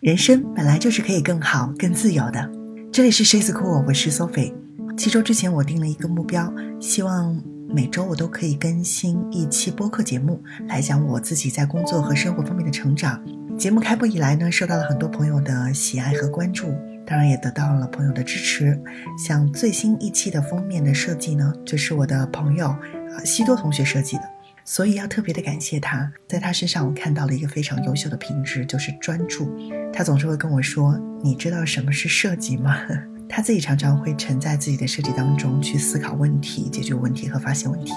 人生本来就是可以更好、更自由的。这里是 She's Cool，我是 Sophie。七周之前我定了一个目标，希望每周我都可以更新一期播客节目，来讲我自己在工作和生活方面的成长。节目开播以来呢，受到了很多朋友的喜爱和关注，当然也得到了朋友的支持。像最新一期的封面的设计呢，就是我的朋友西多同学设计的。所以要特别的感谢他，在他身上我看到了一个非常优秀的品质，就是专注。他总是会跟我说：“你知道什么是设计吗？” 他自己常常会沉在自己的设计当中去思考问题、解决问题和发现问题。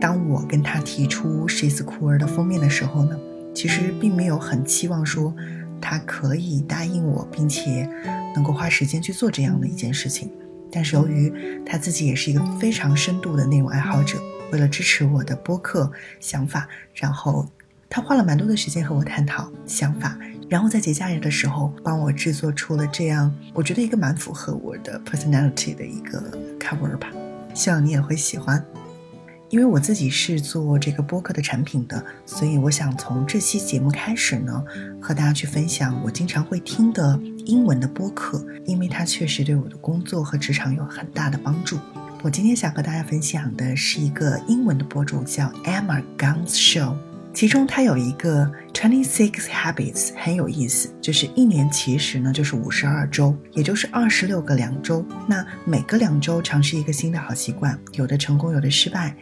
当我跟他提出《She's Cool》的封面的时候呢，其实并没有很期望说他可以答应我，并且能够花时间去做这样的一件事情。但是由于他自己也是一个非常深度的内容爱好者。为了支持我的播客想法，然后他花了蛮多的时间和我探讨想法，然后在节假日的时候帮我制作出了这样，我觉得一个蛮符合我的 personality 的一个 cover 吧，希望你也会喜欢。因为我自己是做这个播客的产品的，所以我想从这期节目开始呢，和大家去分享我经常会听的英文的播客，因为它确实对我的工作和职场有很大的帮助。我今天想和大家分享的是一个英文的博主，叫 Emma Guns Show。其中他有一个 Twenty Six Habits 很有意思，就是一年其实呢就是五十二周，也就是二十六个两周。那每个两周尝试一个新的好习惯，有的成功，有的失败，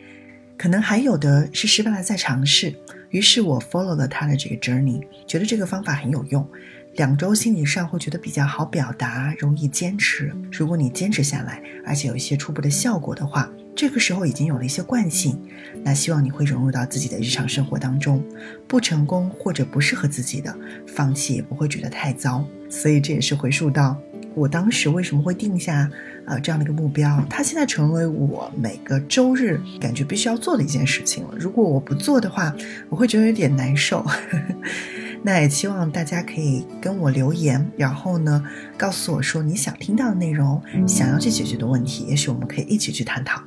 可能还有的是失败了再尝试。于是我 follow 了他的这个 journey，觉得这个方法很有用。两周心理上会觉得比较好表达，容易坚持。如果你坚持下来，而且有一些初步的效果的话，这个时候已经有了一些惯性。那希望你会融入到自己的日常生活当中。不成功或者不适合自己的，放弃也不会觉得太糟。所以这也是回溯到我当时为什么会定下呃这样的一个目标。它现在成为我每个周日感觉必须要做的一件事情了。如果我不做的话，我会觉得有点难受。那也希望大家可以跟我留言，然后呢，告诉我说你想听到的内容，想要去解决的问题，也许我们可以一起去探讨。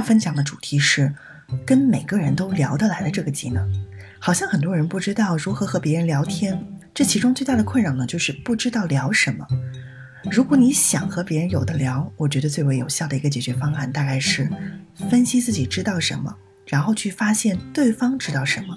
分享的主题是跟每个人都聊得来的这个技能。好像很多人不知道如何和别人聊天，这其中最大的困扰呢，就是不知道聊什么。如果你想和别人有的聊，我觉得最为有效的一个解决方案，大概是分析自己知道什么，然后去发现对方知道什么，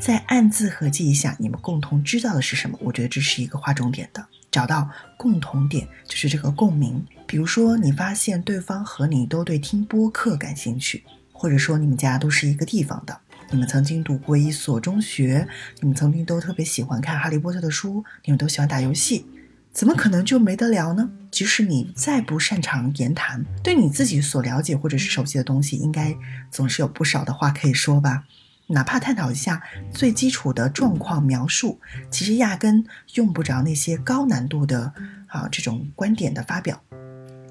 再暗自合计一下你们共同知道的是什么。我觉得这是一个划重点的。找到共同点，就是这个共鸣。比如说，你发现对方和你都对听播客感兴趣，或者说你们家都是一个地方的，你们曾经读过一所中学，你们曾经都特别喜欢看《哈利波特》的书，你们都喜欢打游戏，怎么可能就没得聊呢？即使你再不擅长言谈，对你自己所了解或者是熟悉的东西，应该总是有不少的话可以说吧。哪怕探讨一下最基础的状况描述，其实压根用不着那些高难度的啊这种观点的发表，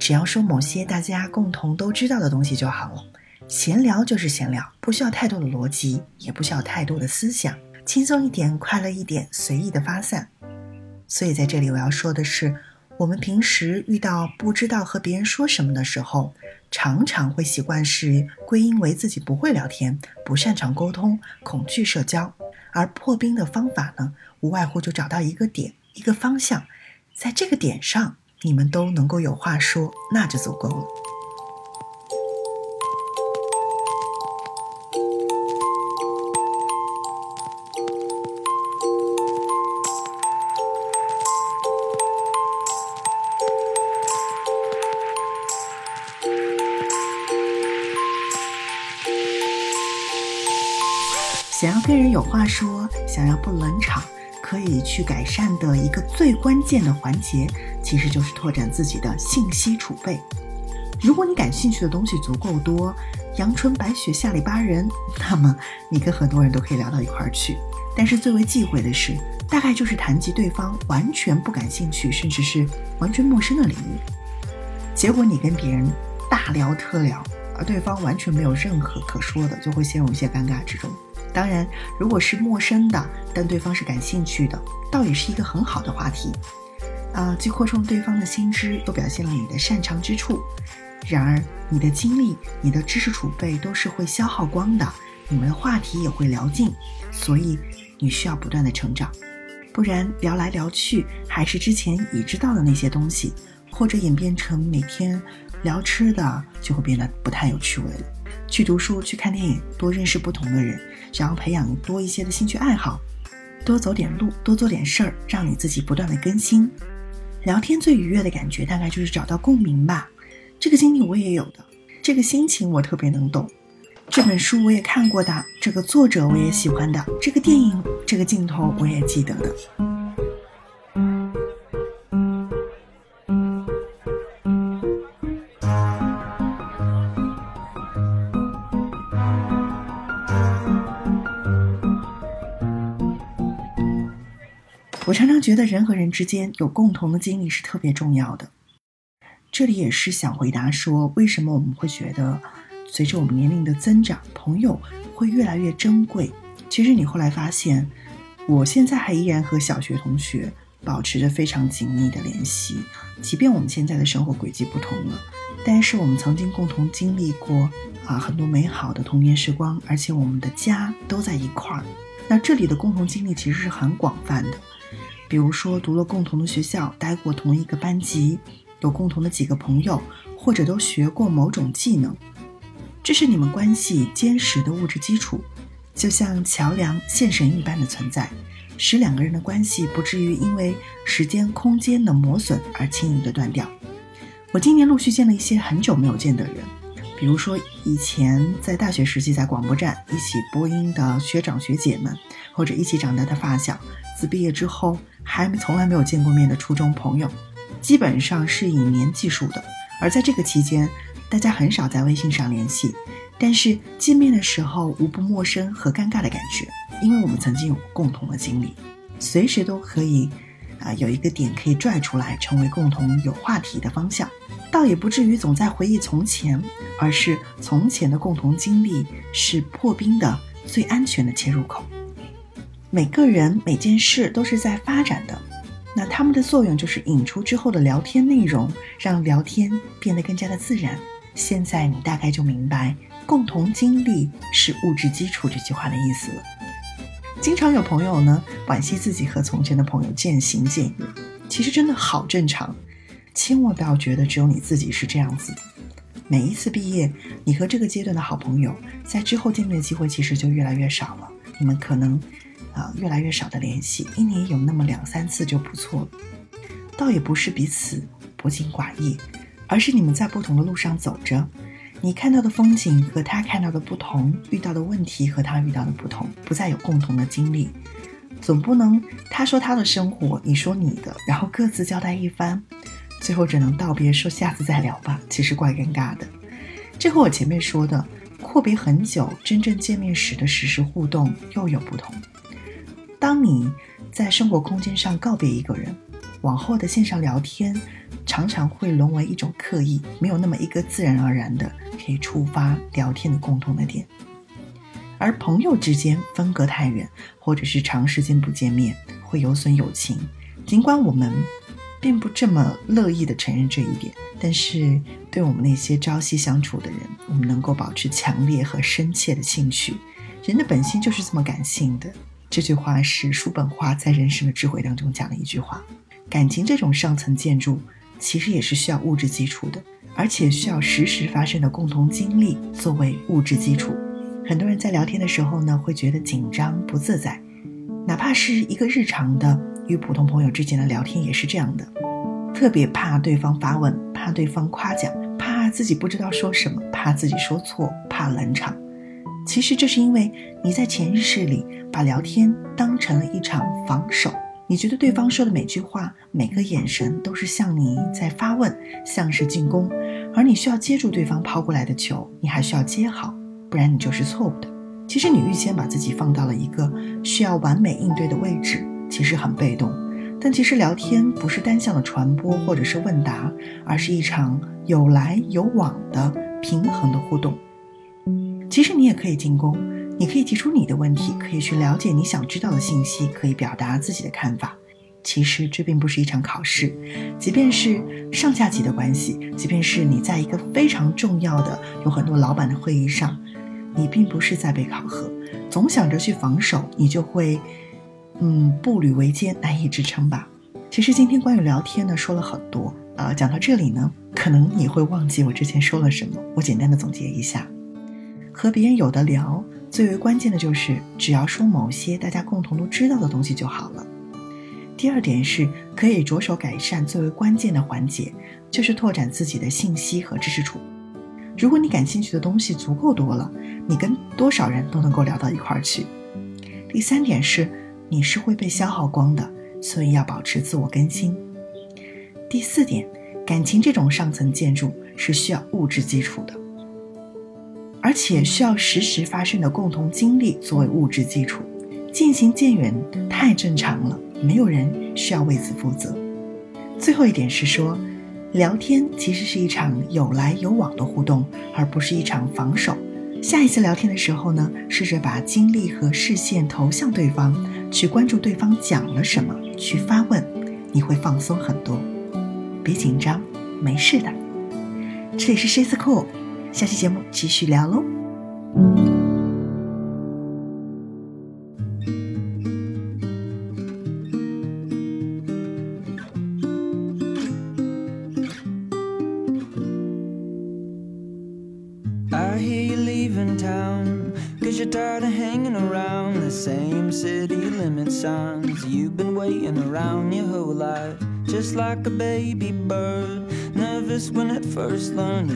只要说某些大家共同都知道的东西就好了。闲聊就是闲聊，不需要太多的逻辑，也不需要太多的思想，轻松一点，快乐一点，随意的发散。所以在这里我要说的是。我们平时遇到不知道和别人说什么的时候，常常会习惯是归因为自己不会聊天、不擅长沟通、恐惧社交。而破冰的方法呢，无外乎就找到一个点、一个方向，在这个点上你们都能够有话说，那就足够了。想要跟人有话说，想要不冷场，可以去改善的一个最关键的环节，其实就是拓展自己的信息储备。如果你感兴趣的东西足够多，阳春白雪下里巴人，那么你跟很多人都可以聊到一块儿去。但是最为忌讳的是，大概就是谈及对方完全不感兴趣，甚至是完全陌生的领域，结果你跟别人大聊特聊，而对方完全没有任何可说的，就会陷入一些尴尬之中。当然，如果是陌生的，但对方是感兴趣的，倒也是一个很好的话题。啊，既扩充对方的心知，又表现了你的擅长之处。然而，你的精力、你的知识储备都是会消耗光的，你们的话题也会聊尽，所以你需要不断的成长，不然聊来聊去还是之前已知道的那些东西，或者演变成每天聊吃的，就会变得不太有趣味了。去读书，去看电影，多认识不同的人，想要培养多一些的兴趣爱好，多走点路，多做点事儿，让你自己不断的更新。聊天最愉悦的感觉，大概就是找到共鸣吧。这个经历我也有的，这个心情我特别能懂。这本书我也看过的，这个作者我也喜欢的，这个电影这个镜头我也记得的。我常常觉得人和人之间有共同的经历是特别重要的。这里也是想回答说，为什么我们会觉得，随着我们年龄的增长，朋友会越来越珍贵？其实你后来发现，我现在还依然和小学同学保持着非常紧密的联系，即便我们现在的生活轨迹不同了，但是我们曾经共同经历过啊很多美好的童年时光，而且我们的家都在一块儿。那这里的共同经历其实是很广泛的，比如说读了共同的学校，待过同一个班级。有共同的几个朋友，或者都学过某种技能，这是你们关系坚实的物质基础，就像桥梁、线绳一般的存在，使两个人的关系不至于因为时间、空间的磨损而轻易的断掉。我今年陆续见了一些很久没有见的人，比如说以前在大学时期在广播站一起播音的学长学姐们，或者一起长大的发小，自毕业之后还从来没有见过面的初中朋友。基本上是以年计数的，而在这个期间，大家很少在微信上联系，但是见面的时候无不陌生和尴尬的感觉，因为我们曾经有共同的经历，随时都可以，啊，有一个点可以拽出来，成为共同有话题的方向，倒也不至于总在回忆从前，而是从前的共同经历是破冰的最安全的切入口。每个人每件事都是在发展的。那他们的作用就是引出之后的聊天内容，让聊天变得更加的自然。现在你大概就明白“共同经历是物质基础”这句话的意思了。经常有朋友呢惋惜自己和从前的朋友渐行渐远，其实真的好正常。千万不要觉得只有你自己是这样子的。每一次毕业，你和这个阶段的好朋友在之后见面的机会其实就越来越少了。你们可能。啊，越来越少的联系，一年有那么两三次就不错了。倒也不是彼此薄情寡义，而是你们在不同的路上走着，你看到的风景和他看到的不同，遇到的问题和他遇到的不同，不再有共同的经历。总不能他说他的生活，你说你的，然后各自交代一番，最后只能道别说下次再聊吧，其实怪尴尬的。这和我前面说的阔别很久，真正见面时的实时互动又有不同。当你在生活空间上告别一个人，往后的线上聊天常常会沦为一种刻意，没有那么一个自然而然的可以触发聊天的共同的点。而朋友之间分隔太远，或者是长时间不见面，会有损友情。尽管我们并不这么乐意的承认这一点，但是对我们那些朝夕相处的人，我们能够保持强烈和深切的兴趣。人的本性就是这么感性的。这句话是叔本华在《人生的智慧》当中讲的一句话。感情这种上层建筑，其实也是需要物质基础的，而且需要实时发生的共同经历作为物质基础。很多人在聊天的时候呢，会觉得紧张不自在，哪怕是一个日常的与普通朋友之间的聊天也是这样的，特别怕对方发问，怕对方夸奖，怕自己不知道说什么，怕自己说错，怕冷场。其实这是因为你在潜意识里把聊天当成了一场防守，你觉得对方说的每句话、每个眼神都是向你在发问，像是进攻，而你需要接住对方抛过来的球，你还需要接好，不然你就是错误的。其实你预先把自己放到了一个需要完美应对的位置，其实很被动。但其实聊天不是单向的传播或者是问答，而是一场有来有往的。平衡的互动。其实你也可以进攻，你可以提出你的问题，可以去了解你想知道的信息，可以表达自己的看法。其实这并不是一场考试，即便是上下级的关系，即便是你在一个非常重要的、有很多老板的会议上，你并不是在被考核。总想着去防守，你就会，嗯，步履维艰，难以支撑吧。其实今天关于聊天呢，说了很多，呃，讲到这里呢，可能你会忘记我之前说了什么。我简单的总结一下，和别人有的聊，最为关键的就是只要说某些大家共同都知道的东西就好了。第二点是可以着手改善最为关键的环节，就是拓展自己的信息和知识储。如果你感兴趣的东西足够多了，你跟多少人都能够聊到一块儿去。第三点是你是会被消耗光的，所以要保持自我更新。第四点，感情这种上层建筑是需要物质基础的，而且需要实时发生的共同经历作为物质基础。渐行渐远太正常了。没有人需要为此负责。最后一点是说，聊天其实是一场有来有往的互动，而不是一场防守。下一次聊天的时候呢，试着把精力和视线投向对方，去关注对方讲了什么，去发问，你会放松很多。别紧张，没事的。这里是 She's Cool，下期节目继续聊喽。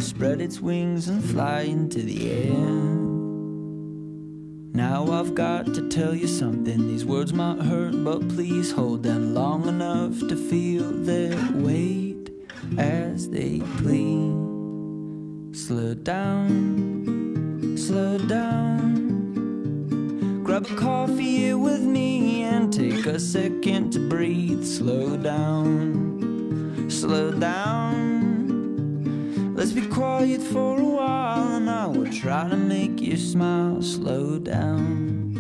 Spread its wings and fly into the air. Now I've got to tell you something. These words might hurt, but please hold them long enough to feel their weight as they plead. Slow down, slow down. Grab a coffee here with me and take a second to breathe. Slow down, slow down. Be quiet for a while and I will try to make you smile. Slow down.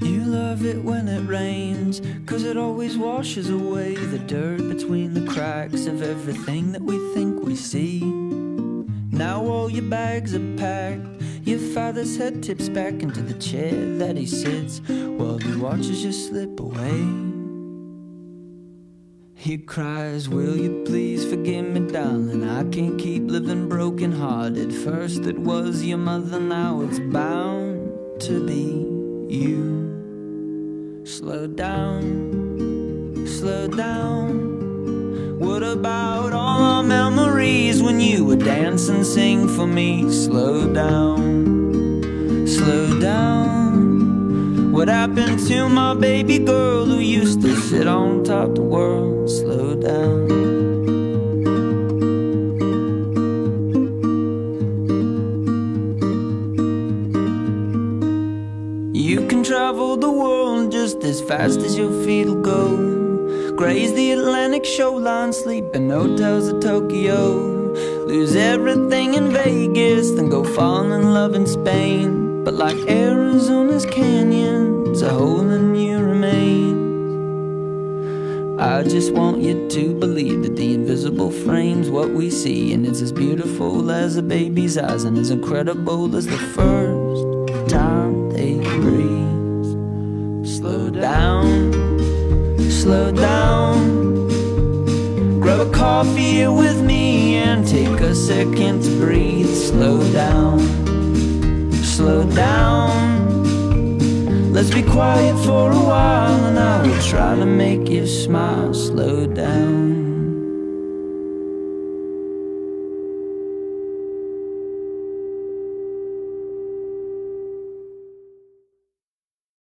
You love it when it rains, cause it always washes away the dirt between the cracks of everything that we think we see. Now all your bags are packed, your father's head tips back into the chair that he sits while he watches you slip away. He cries, Will you please forgive me, darling? I can't keep living broken hearted. First it was your mother, now it's bound to be you. Slow down, slow down. What about all our memories dance and sing for me? Slow down, slow down. What happened to my baby girl who used to sit on top of the world? Slow down. You can travel the world just as fast as your feet'll go. Graze the Atlantic shoreline, sleep in hotels of Tokyo. Lose everything in Vegas, then go fall in love in Spain. But like Arizona's canyons, a hole in you remains. I just want you to believe that the invisible frame's what we see, and it's as beautiful as a baby's eyes, and as incredible as the first time they breathe Slow down, slow down. Grab a coffee with me and take a second to breathe. Slow down, slow down. Let's be quiet for a while and I will try to make you smile. Slow down.